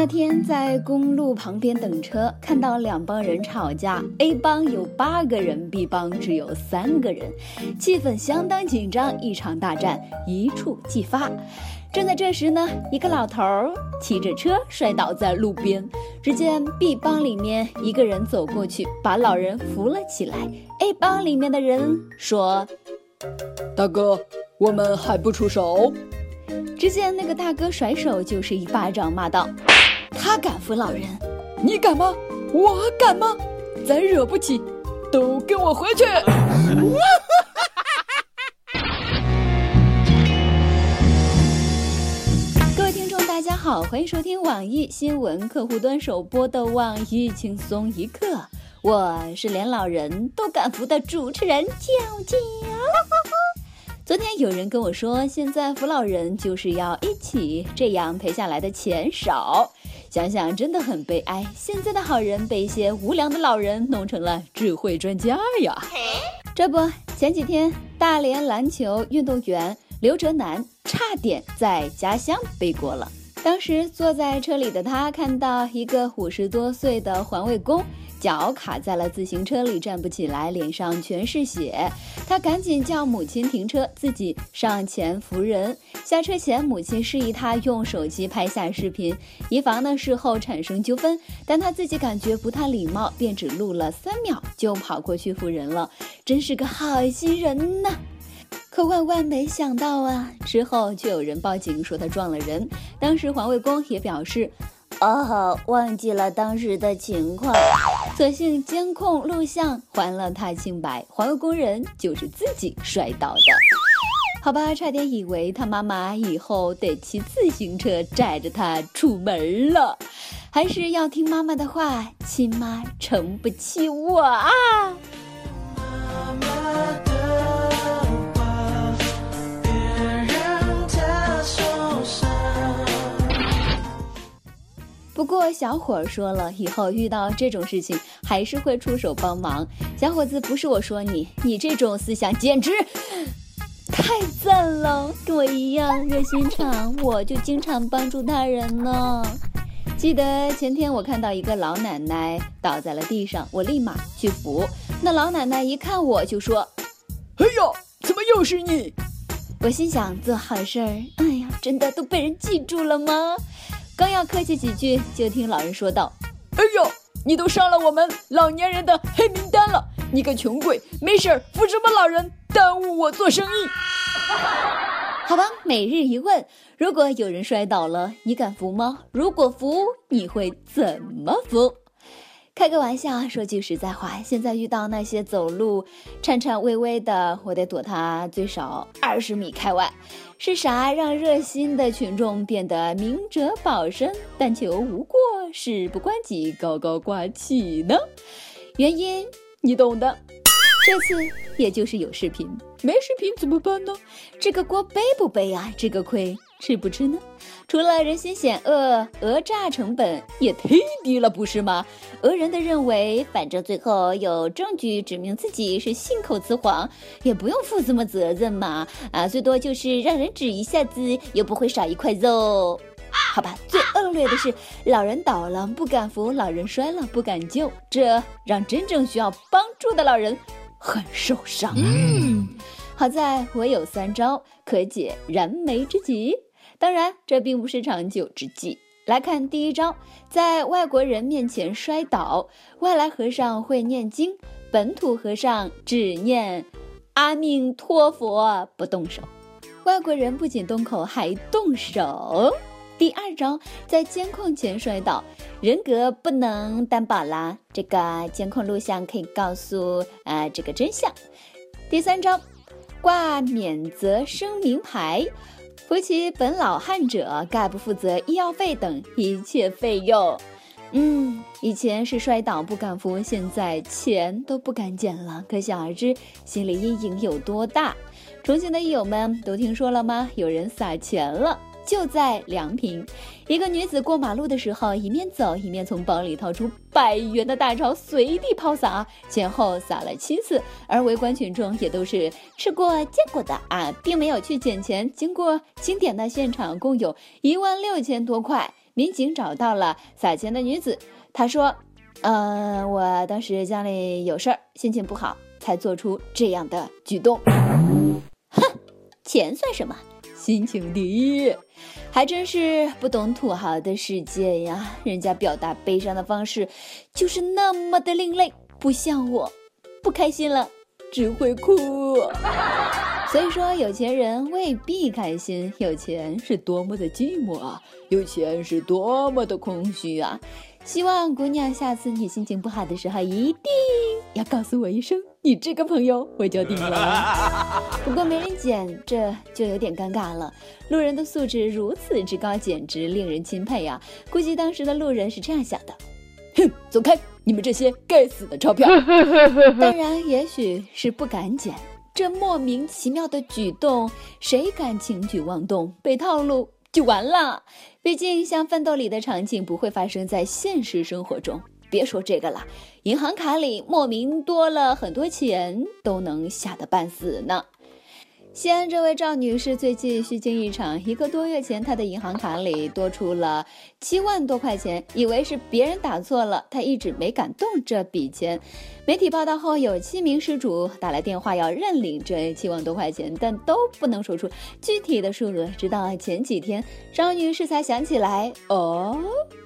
那天在公路旁边等车，看到两帮人吵架，A 帮有八个人，B 帮只有三个人，气氛相当紧张，一场大战一触即发。正在这时呢，一个老头儿骑着车摔倒在路边，只见 B 帮里面一个人走过去，把老人扶了起来。A 帮里面的人说：“大哥，我们还不出手。”只见那个大哥甩手就是一巴掌，骂道：“他敢扶老人，你敢吗？我敢吗？咱惹不起，都跟我回去！” 各位听众，大家好，欢迎收听网易新闻客户端首播的网易轻松一刻，我是连老人都敢扶的主持人娇娇。昨天有人跟我说，现在扶老人就是要一起，这样赔下来的钱少。想想真的很悲哀，现在的好人被一些无良的老人弄成了智慧专家呀。这不，前几天大连篮球运动员刘哲南差点在家乡背锅了。当时坐在车里的他看到一个五十多岁的环卫工。脚卡在了自行车里，站不起来，脸上全是血。他赶紧叫母亲停车，自己上前扶人。下车前，母亲示意他用手机拍下视频，以防呢事后产生纠纷。但他自己感觉不太礼貌，便只录了三秒就跑过去扶人了，真是个好心人呐！可万万没想到啊，之后就有人报警说他撞了人。当时环卫工也表示。哦，忘记了当时的情况，所幸监控录像还了他清白，环卫工人就是自己摔倒的。好吧，差点以为他妈妈以后得骑自行车载着他出门了，还是要听妈妈的话，亲妈撑不起我啊。过小伙说了，以后遇到这种事情还是会出手帮忙。小伙子，不是我说你，你这种思想简直 太赞了，跟我一样热心肠，我就经常帮助他人呢。记得前天我看到一个老奶奶倒在了地上，我立马去扶。那老奶奶一看我就说：“哎呦，怎么又是你？”我心想做好事儿，哎呀，真的都被人记住了吗？刚要客气几句，就听老人说道：“哎呦，你都上了我们老年人的黑名单了！你个穷鬼，没事儿扶什么老人，耽误我做生意。”好吧，每日一问：如果有人摔倒了，你敢扶吗？如果扶，你会怎么扶？开个玩笑，说句实在话，现在遇到那些走路颤颤巍巍的，我得躲他最少二十米开外。是啥让热心的群众变得明哲保身、但求无过、事不关己、高高挂起呢？原因你懂的。这次也就是有视频，没视频怎么办呢？这个锅背不背啊？这个亏。吃不吃呢？除了人心险恶，讹诈成本也忒低了，不是吗？讹人的认为，反正最后有证据指明自己是信口雌黄，也不用负什么责任嘛。啊，最多就是让人指一下子，又不会少一块肉。好吧，最恶劣的是，老人倒了不敢扶，老人摔了不敢救，这让真正需要帮助的老人很受伤。嗯，好在我有三招可解燃眉之急。当然，这并不是长久之计。来看第一招，在外国人面前摔倒，外来和尚会念经，本土和尚只念阿弥陀佛，不动手。外国人不仅动口，还动手。第二招，在监控前摔倒，人格不能担保啦，这个监控录像可以告诉啊这个真相。第三招，挂免责声明牌。扶起本老汉者，概不负责医药费等一切费用。嗯，以前是摔倒不敢扶，现在钱都不敢捡了，可想而知心理阴影有多大。重庆的友们都听说了吗？有人撒钱了。就在梁平，一个女子过马路的时候，一面走一面从包里掏出百元的大钞，随地抛洒，前后洒了七次。而围观群众也都是吃过见过的啊，并没有去捡钱。经过清点的现场共有一万六千多块。民警找到了撒钱的女子，她说：“呃，我当时家里有事儿，心情不好，才做出这样的举动。”哼，钱算什么？心情第一，还真是不懂土豪的世界呀！人家表达悲伤的方式就是那么的另类，不像我，不开心了只会哭。所以说，有钱人未必开心，有钱是多么的寂寞啊！有钱是多么的空虚啊！希望姑娘下次你心情不好的时候，一定要告诉我一声，你这个朋友我就定了。不过没人捡，这就有点尴尬了。路人的素质如此之高，简直令人钦佩呀！估计当时的路人是这样想的：哼，走开，你们这些该死的钞票！当然，也许是不敢捡，这莫名其妙的举动，谁敢轻举妄动？被套路。就完了，毕竟像奋斗里的场景不会发生在现实生活中。别说这个了，银行卡里莫名多了很多钱，都能吓得半死呢。西安这位赵女士最近虚惊一场，一个多月前，她的银行卡里多出了七万多块钱，以为是别人打错了，她一直没敢动这笔钱。媒体报道后，有七名失主打来电话要认领这七万多块钱，但都不能说出具体的数额。直到前几天，赵女士才想起来，哦，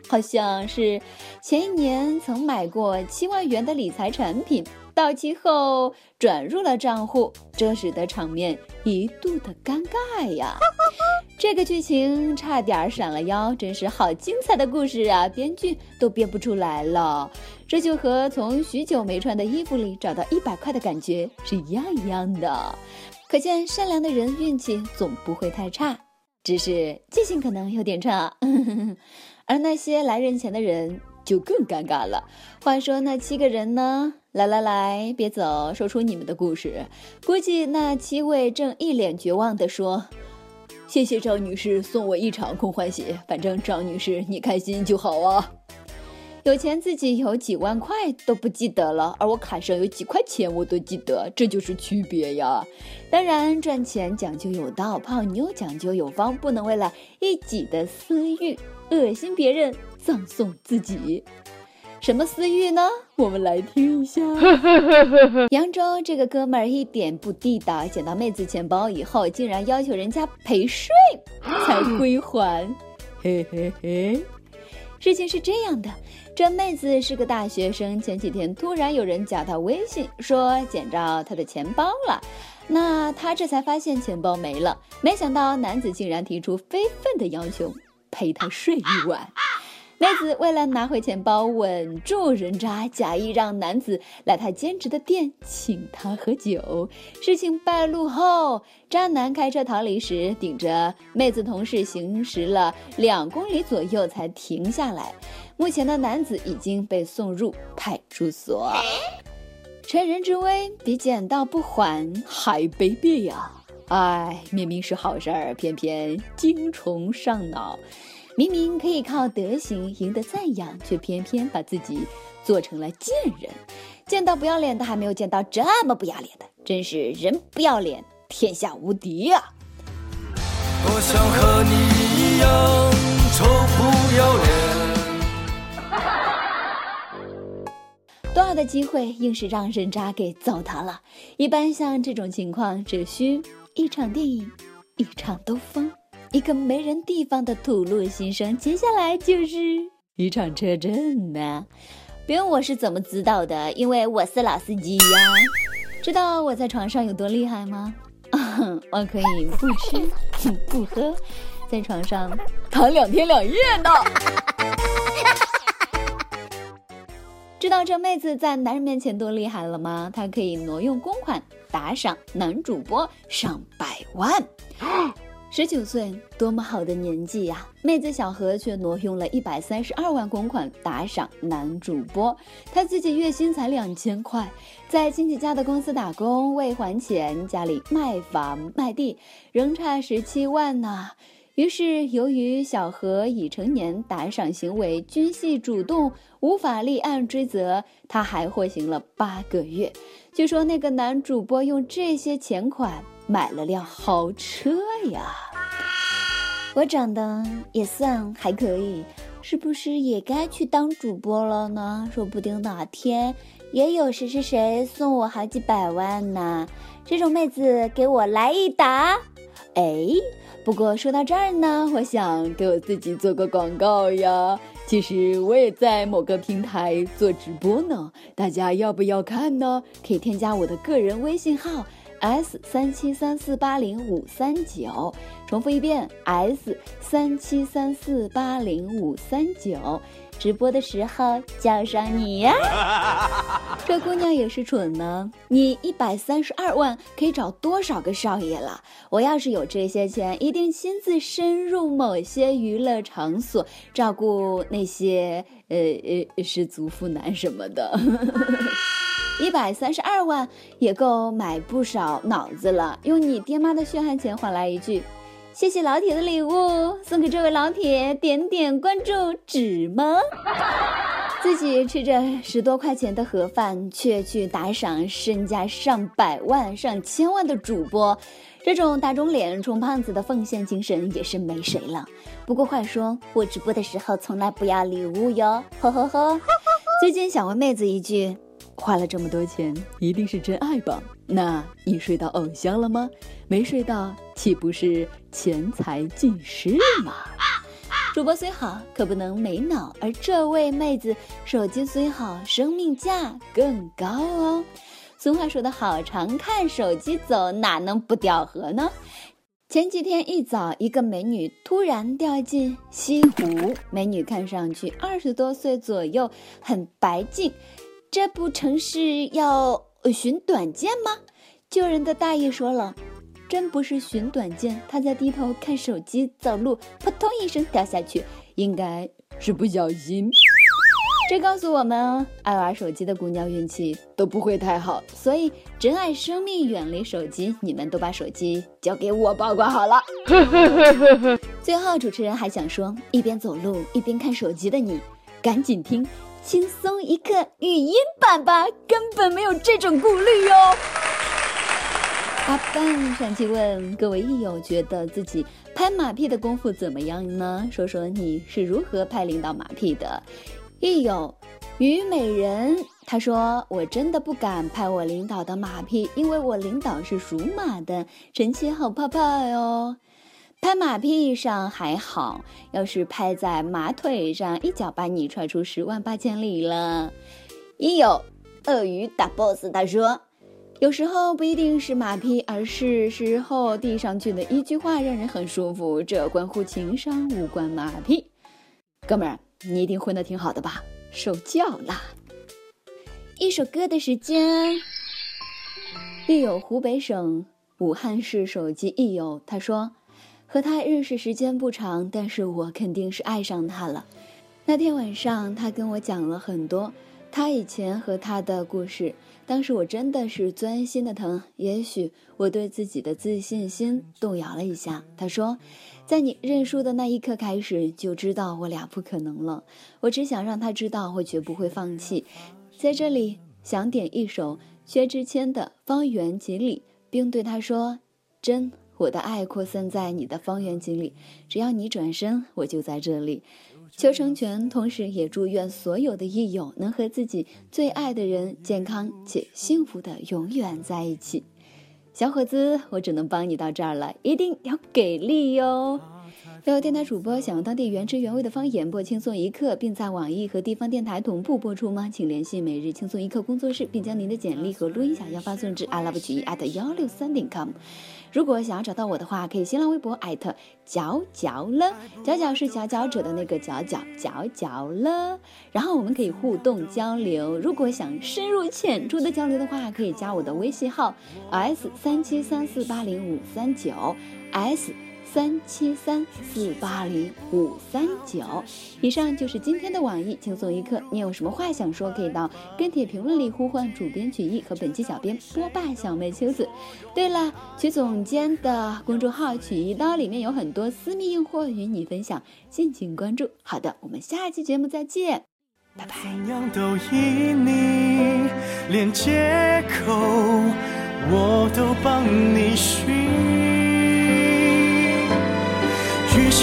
好像是前一年曾买过七万元的理财产品。到期后转入了账户，这使得场面一度的尴尬呀。这个剧情差点闪了腰，真是好精彩的故事啊！编剧都编不出来了。这就和从许久没穿的衣服里找到一百块的感觉是一样一样的。可见善良的人运气总不会太差，只是记性可能有点差。而那些来认钱的人就更尴尬了。话说那七个人呢？来来来，别走，说出你们的故事。估计那七位正一脸绝望地说：“谢谢张女士送我一场空欢喜，反正张女士你开心就好啊。”有钱自己有几万块都不记得了，而我卡上有几块钱我都记得，这就是区别呀。当然，赚钱讲究有道，泡妞讲究有方，不能为了一己的私欲恶心别人，葬送自己。什么私欲呢？我们来听一下。扬州这个哥们儿一点不地道，捡到妹子钱包以后，竟然要求人家陪睡才归还。嘿嘿嘿，事情是这样的，这妹子是个大学生，前几天突然有人加她微信，说捡着她的钱包了，那她这才发现钱包没了。没想到男子竟然提出非分的要求，陪她睡一晚。妹子为了拿回钱包，稳住人渣，假意让男子来他兼职的店请她喝酒。事情败露后，渣男开车逃离时，顶着妹子同事行驶了两公里左右才停下来。目前的男子已经被送入派出所。趁人之危比捡到不还还卑鄙呀！哎，明明是好事儿，偏偏精虫上脑。明明可以靠德行赢得赞扬，却偏偏把自己做成了贱人。见到不要脸的，还没有见到这么不要脸的，真是人不要脸，天下无敌啊！我想和你一样臭不要脸。多好的机会，硬是让人渣给糟蹋了。一般像这种情况，只需一场电影，一场兜风。一个没人地方的吐露心声，接下来就是一场车震呢。别问我是怎么知道的？因为我是老司机呀。知道我在床上有多厉害吗？我可以不吃 不喝，在床上躺两天两夜呢。知道这妹子在男人面前多厉害了吗？她可以挪用公款打赏男主播上百万。十九岁，多么好的年纪呀！妹子小何却挪用了一百三十二万公款打赏男主播，他自己月薪才两千块，在亲戚家的公司打工，为还钱，家里卖房卖地，仍差十七万呢。于是，由于小何已成年，打赏行为均系主动，无法立案追责，他还获刑了八个月。据说那个男主播用这些钱款。买了辆豪车呀！我长得也算还可以，是不是也该去当主播了呢？说不定哪天也有谁谁谁送我好几百万呢。这种妹子给我来一打！哎，不过说到这儿呢，我想给我自己做个广告呀。其实我也在某个平台做直播呢，大家要不要看呢？可以添加我的个人微信号 s 三七三四八零五三九，重复一遍 s 三七三四八零五三九。直播的时候叫上你呀！这姑娘也是蠢呢。你一百三十二万可以找多少个少爷了？我要是有这些钱，一定亲自深入某些娱乐场所，照顾那些呃呃失足妇男什么的。一百三十二万也够买不少脑子了。用你爹妈的血汗钱换来一句。谢谢老铁的礼物，送给这位老铁，点点关注，值吗？自己吃着十多块钱的盒饭，却去打赏身价上百万、上千万的主播，这种打肿脸充胖子的奉献精神也是没谁了。不过话说，我直播的时候从来不要礼物哟，呵呵呵。最近想问妹子一句。花了这么多钱，一定是真爱吧？那你睡到偶像了吗？没睡到，岂不是钱财尽失吗？主播虽好，可不能没脑。而这位妹子手机虽好，生命价更高哦。俗话说得好，常看手机走，哪能不掉河呢？前几天一早，一个美女突然掉进西湖。美女看上去二十多岁左右，很白净。这不成是要寻短见吗？救人的大爷说了，真不是寻短见，他在低头看手机走路，扑通一声掉下去，应该是不小心。这告诉我们，爱玩手机的姑娘运气都不会太好，所以珍爱生命，远离手机。你们都把手机交给我保管好了。最后，主持人还想说，一边走路一边看手机的你，赶紧听。轻松一刻语音版吧，根本没有这种顾虑哟。阿笨上期问各位益友，觉得自己拍马屁的功夫怎么样呢？说说你是如何拍领导马屁的。益友虞美人他说：“我真的不敢拍我领导的马屁，因为我领导是属马的，臣妾好怕怕哟。”拍马屁上还好，要是拍在马腿上，一脚把你踹出十万八千里了。一有鳄鱼打 boss，他说，有时候不一定是马屁，而是时候递上去的一句话让人很舒服，这关乎情商，无关马屁。哥们儿，你一定混得挺好的吧？受教啦。一首歌的时间，一有湖北省武汉市手机一友，他说。和他认识时间不长，但是我肯定是爱上他了。那天晚上，他跟我讲了很多他以前和他的故事。当时我真的是钻心的疼，也许我对自己的自信心动摇了一下。他说，在你认输的那一刻开始，就知道我俩不可能了。我只想让他知道，我绝不会放弃。在这里，想点一首薛之谦的《方圆几里》，并对他说：“真。”我的爱扩散在你的方圆几里，只要你转身，我就在这里。求成全，同时也祝愿所有的益友能和自己最爱的人健康且幸福的永远在一起。小伙子，我只能帮你到这儿了，一定要给力哟！有电台主播想用当地原汁原味的方言播轻松一刻，并在网易和地方电台同步播出吗？请联系每日轻松一刻工作室，并将您的简历和录音小样发送至 i love 曲艺 at 幺六三点 com。如果想要找到我的话，可以新浪微博艾特角角了，角角是佼佼者的那个角角角角了，然后我们可以互动交流。如果想深入浅出的交流的话，可以加我的微信号 s 三七三四八零五三九 s。三七三四八零五三九，以上就是今天的网易轻松一刻。你有什么话想说，可以到跟帖评论里呼唤主编曲艺和本期小编波霸小妹秋子。对了，曲总监的公众号曲一刀里面有很多私密硬货与你分享，敬请关注。好的，我们下期节目再见，拜拜。连借口我都帮你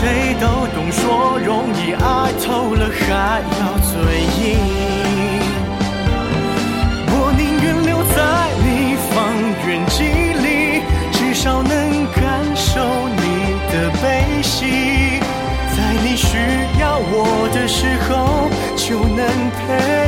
谁都懂，说容易，爱透了还要嘴硬。我宁愿留在你方圆几里，至少能感受你的悲喜，在你需要我的时候，就能陪